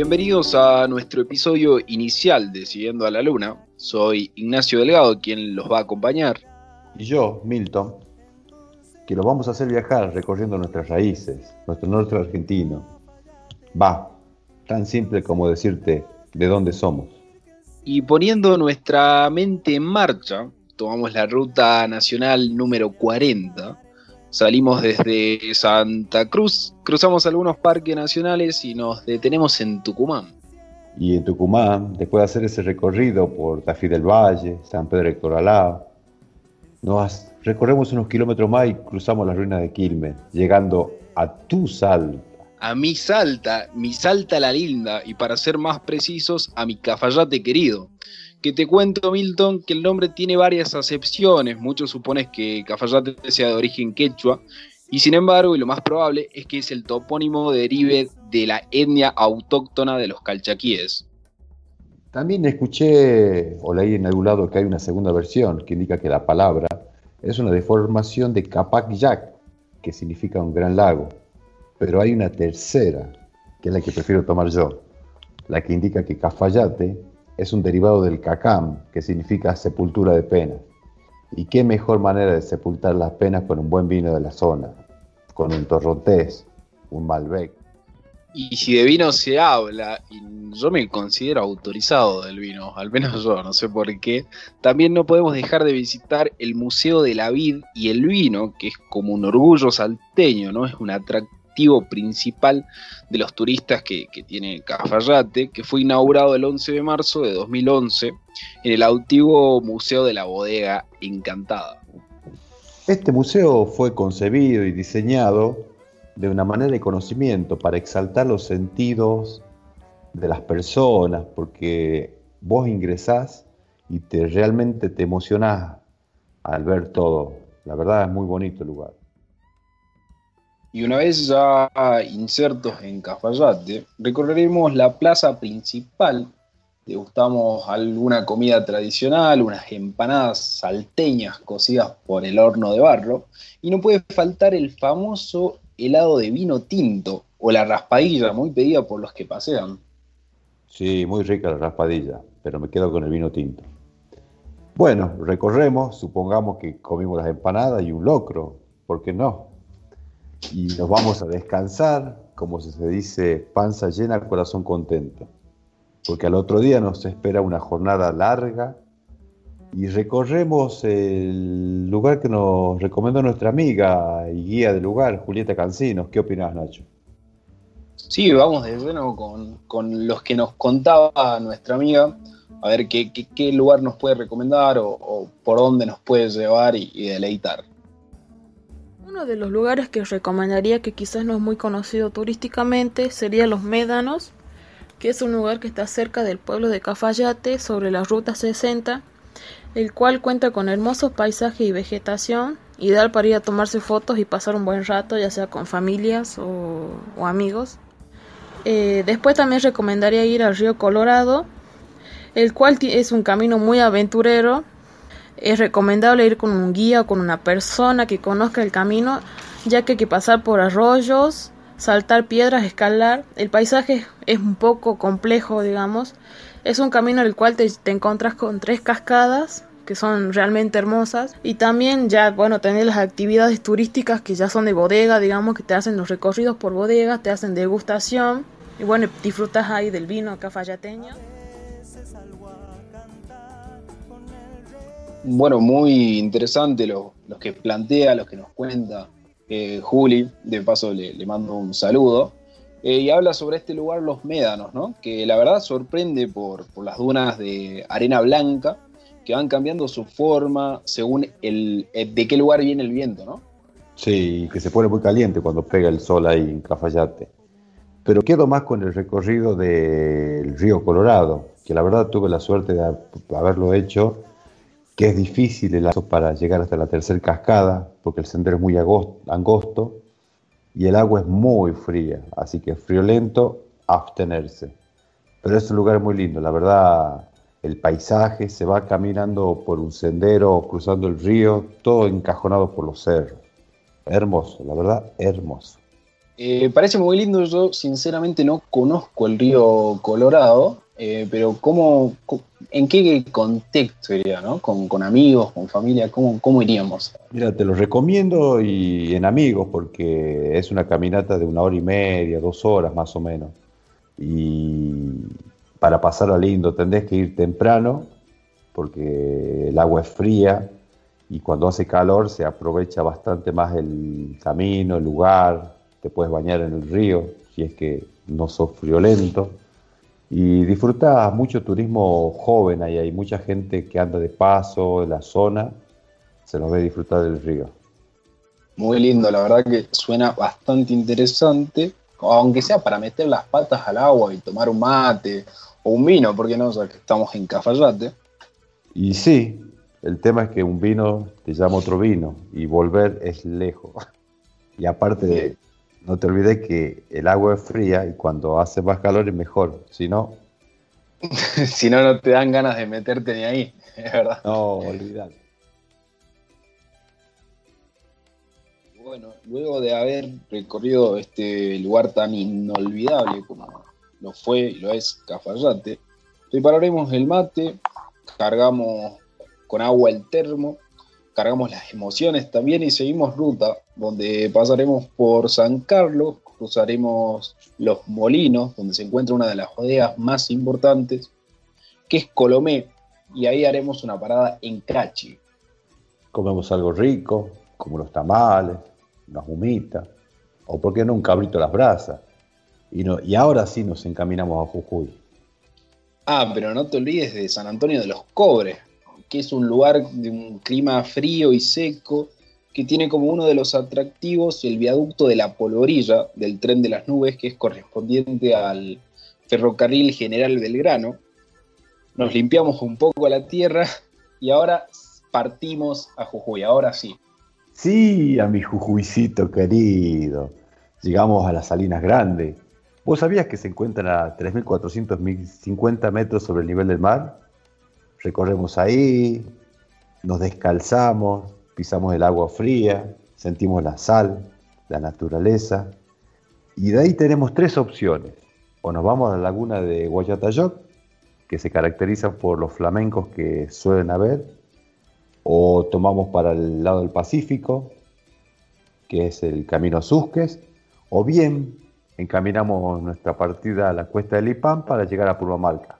Bienvenidos a nuestro episodio inicial de Siguiendo a la Luna. Soy Ignacio Delgado, quien los va a acompañar. Y yo, Milton, que los vamos a hacer viajar recorriendo nuestras raíces, nuestro norte argentino. Va, tan simple como decirte de dónde somos. Y poniendo nuestra mente en marcha, tomamos la ruta nacional número 40 Salimos desde Santa Cruz, cruzamos algunos parques nacionales y nos detenemos en Tucumán. Y en Tucumán, después de hacer ese recorrido por Tafí del Valle, San Pedro de Coralá, nos recorremos unos kilómetros más y cruzamos las ruinas de Quilmes, llegando a tu Salta. A mi Salta, mi Salta la linda, y para ser más precisos, a mi Cafayate querido que te cuento, Milton, que el nombre tiene varias acepciones. Muchos suponen que Cafayate sea de origen quechua, y sin embargo, y lo más probable, es que es el topónimo derive de la etnia autóctona de los calchaquíes. También escuché o leí en algún lado que hay una segunda versión que indica que la palabra es una deformación de Capac Yac, que significa un gran lago. Pero hay una tercera, que es la que prefiero tomar yo, la que indica que Cafayate es un derivado del cacam, que significa sepultura de penas. Y qué mejor manera de sepultar las penas con un buen vino de la zona, con un torrontés, un malbec. Y si de vino se habla, y yo me considero autorizado del vino, al menos yo, no sé por qué, también no podemos dejar de visitar el Museo de la Vid y el Vino, que es como un orgullo salteño, ¿no? Es un atractivo principal de los turistas que, tiene Cafayate, que fue inaugurado el 11 de marzo de 2011 en el antiguo Museo de la Bodega Encantada. Este museo fue concebido y diseñado de una manera de conocimiento para exaltar los sentidos de las personas, porque vos ingresás y te realmente te emocionás al ver todo. La verdad es muy bonito el lugar. Y una vez ya insertos en Cafayate, recorreremos la plaza principal, degustamos alguna comida tradicional, unas empanadas salteñas cocidas por el horno de barro, y no puede faltar el famoso helado de vino tinto o la raspadilla, muy pedida por los que pasean. Sí, muy rica la raspadilla, pero me quedo con el vino tinto. Bueno, recorremos, supongamos que comimos las empanadas y un locro, ¿por qué no? Y nos vamos a descansar, como se dice, panza llena, corazón contento. Porque al otro día nos espera una jornada larga y recorremos el lugar que nos recomendó nuestra amiga y guía del lugar, Julieta Cancinos. ¿Qué opinas, Nacho? Sí, vamos de lleno con, los que nos contaba nuestra amiga, a ver qué, lugar nos puede recomendar o, por dónde nos puede llevar y deleitar. Uno de los lugares que recomendaría que quizás no es muy conocido turísticamente sería Los Médanos, que es un lugar que está cerca del pueblo de Cafayate sobre la ruta 60, el cual cuenta con hermosos paisajes y vegetación, ideal para ir a tomarse fotos y pasar un buen rato, ya sea con familias o, amigos. Eh, después también recomendaría ir al río Colorado, el cual es un camino muy aventurero es recomendable ir con un guía o con una persona que conozca el camino, ya que hay que pasar por arroyos, saltar piedras, escalar. El paisaje es un poco complejo, digamos. Es un camino en el cual te, te encuentras con tres cascadas que son realmente hermosas y también ya bueno tener las actividades turísticas que ya son de bodega digamos que te hacen los recorridos por bodegas te hacen degustación y bueno disfrutas ahí del vino cafayateño Bueno, muy interesante lo, que plantea, lo que nos cuenta eh, Juli. De paso le, mando un saludo. Eh, y habla sobre este lugar, Los Médanos, ¿no? que la verdad sorprende por, las dunas de arena blanca que van cambiando su forma según el, eh, de qué lugar viene el viento, ¿no? Sí, que se pone muy caliente cuando pega el sol ahí en Cafayate. Pero quedo más con el recorrido del río Colorado, que la verdad tuve la suerte de haberlo hecho que es difícil el lazo para llegar hasta la tercera cascada, porque el sendero es muy angosto y el agua es muy fría, así que friolento, abstenerse. Pero es un lugar muy lindo, la verdad, el paisaje, se va caminando por un sendero, cruzando el río, todo encajonado por los cerros. Hermoso, la verdad, hermoso. Eh, parece muy lindo, yo sinceramente no conozco el río Colorado, eh, pero ¿cómo, ¿en qué contexto iría? ¿no? ¿Con, amigos, con familia? ¿cómo, ¿Cómo iríamos? Mira, te lo recomiendo y en amigos porque es una caminata de una hora y media, dos horas más o menos. Y para pasarlo lindo tendrás que ir temprano porque el agua es fría y cuando hace calor se aprovecha bastante más el camino, el lugar, te puedes bañar en el río si es que no sos friolento. Y disfrutas mucho turismo joven, ahí hay mucha gente que anda de paso en la zona, se los ve disfrutar del río. Muy lindo, la verdad que suena bastante interesante, aunque sea para meter las patas al agua y tomar un mate o un vino, porque no, o que estamos en Cafayate. Y sí, el tema es que un vino te llama otro vino y volver es lejos. Y aparte de, no te olvides que el agua es fría y cuando hace más calor es mejor. Si no. si no, no te dan ganas de meterte ni ahí, es verdad. No, olvidar. Bueno, luego de haber recorrido este lugar tan inolvidable como lo fue y lo es Cafayate, prepararemos el mate, cargamos con agua el termo cargamos las emociones también y seguimos ruta, donde pasaremos por San Carlos, cruzaremos Los Molinos, donde se encuentra una de las bodegas más importantes, que es Colomé, y ahí haremos una parada en Cachi. Comemos algo rico, como los tamales, unas humitas, o por qué no un cabrito a las brasas. Y, no, y ahora sí nos encaminamos a Jujuy. Ah, pero no te olvides de San Antonio de los Cobres, que es un lugar de un clima frío y seco, que tiene como uno de los atractivos el viaducto de la polvorilla del tren de las nubes, que es correspondiente al ferrocarril General Belgrano. Nos limpiamos un poco la tierra y ahora partimos a Jujuy, ahora sí. Sí, a mi Jujuycito querido. Llegamos a las Salinas Grandes. ¿Vos sabías que se encuentran a 3.450 metros sobre el nivel del mar? Recorremos ahí, nos descalzamos, pisamos el agua fría, sentimos la sal, la naturaleza, y de ahí tenemos tres opciones. O nos vamos a la laguna de Guayatayoc, que se caracteriza por los flamencos que suelen haber, o tomamos para el lado del Pacífico, que es el camino Susques, o bien encaminamos nuestra partida a la cuesta del Ipán para llegar a Purmamarca.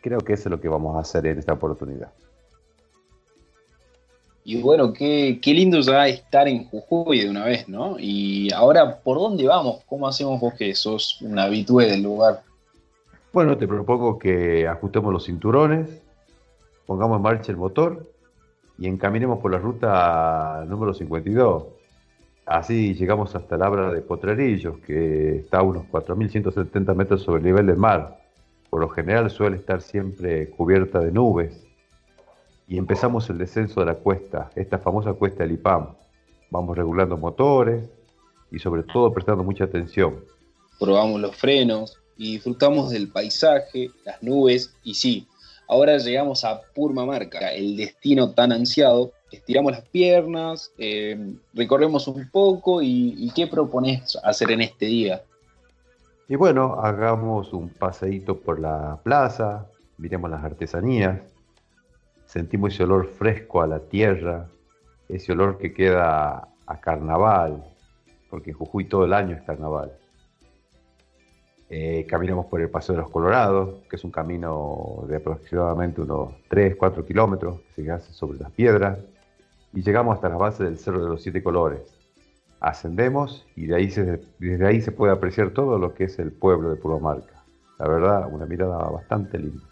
Creo que eso es lo que vamos a hacer en esta oportunidad. Y bueno, qué, lindo ya estar en Jujuy de una vez, ¿no? Y ahora, ¿por dónde vamos? ¿Cómo hacemos vos que sos un habitué del lugar? Bueno, te propongo que ajustemos los cinturones, pongamos en marcha el motor y encaminemos por la ruta número 52. Así llegamos hasta el Abra de Potrerillos, que está a unos 4.170 metros sobre el nivel del mar por lo general suele estar siempre cubierta de nubes. Y empezamos el descenso de la cuesta, esta famosa cuesta del IPAM. Vamos regulando motores y sobre todo prestando mucha atención. Probamos los frenos y disfrutamos del paisaje, las nubes y sí, ahora llegamos a Purmamarca, el destino tan ansiado. Estiramos las piernas, eh, recorremos un poco y, y ¿qué propones hacer en este día? Y bueno, hagamos un paseíto por la plaza, miremos las artesanías, sentimos ese olor fresco a la tierra, ese olor que queda a carnaval, porque en Jujuy todo el año es carnaval. Eh, caminamos por el Paseo de los Colorados, que es un camino de aproximadamente unos 3, 4 kilómetros que se hace sobre las piedras, y llegamos hasta la base del Cerro de los Siete Colores, ascendemos y de ahí desde ahí se puede apreciar todo lo que es el pueblo de Purmamarca. La verdad, una mirada bastante linda.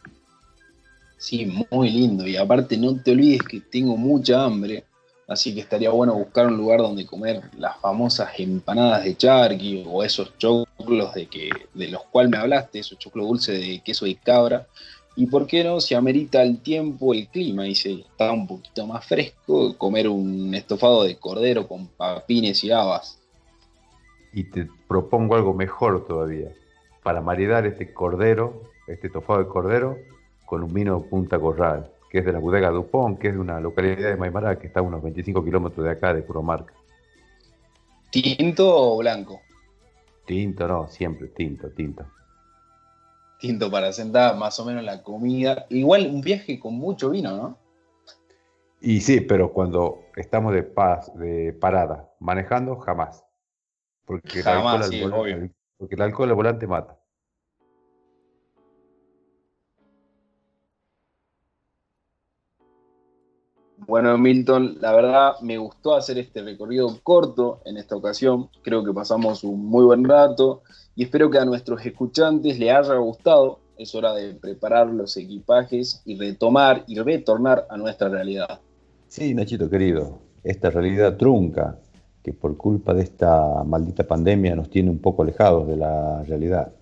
Sí, muy lindo. Y aparte no te olvides que tengo mucha hambre, así que estaría bueno buscar un lugar donde comer las famosas empanadas de charqui o esos choclos de, que, de los cuales me hablaste, esos choclos dulces de queso y cabra, y por qué no, si amerita el tiempo, el clima, y se está un poquito más fresco, comer un estofado de cordero con papines y habas. Y te propongo algo mejor todavía, para maridar este cordero, este estofado de cordero, con un vino Punta Corral, que es de la bodega Dupont, que es de una localidad de Maimará, que está a unos 25 kilómetros de acá, de Puromarca. ¿Tinto o blanco? Tinto, no, siempre, tinto, tinto. Tinto para sentar más o menos la comida. Igual un viaje con mucho vino, ¿no? Y sí, pero cuando estamos de paz, de parada, manejando, jamás. Porque, Jamás, el, sí, alcohol, obvio. porque el alcohol al volante mata. Bueno, Milton, la verdad me gustó hacer este recorrido corto en esta ocasión. Creo que pasamos un muy buen rato y espero que a nuestros escuchantes les haya gustado. Es hora de preparar los equipajes y retomar y retornar a nuestra realidad. Sí, Nachito querido, esta realidad trunca que por culpa de esta maldita pandemia nos tiene un poco alejados de la realidad.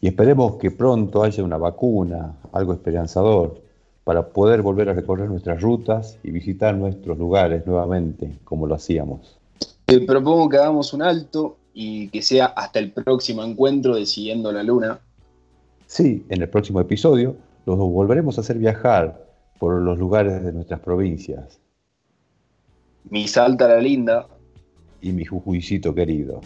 Y esperemos que pronto haya una vacuna, algo esperanzador, para poder volver a recorrer nuestras rutas y visitar nuestros lugares nuevamente como lo hacíamos. Te propongo que hagamos un alto y que sea hasta el próximo encuentro de Siguiendo la Luna. Sí, en el próximo episodio los volveremos a hacer viajar por los lugares de nuestras provincias. Mi Salta la Linda. Y mi Jujuycito querido.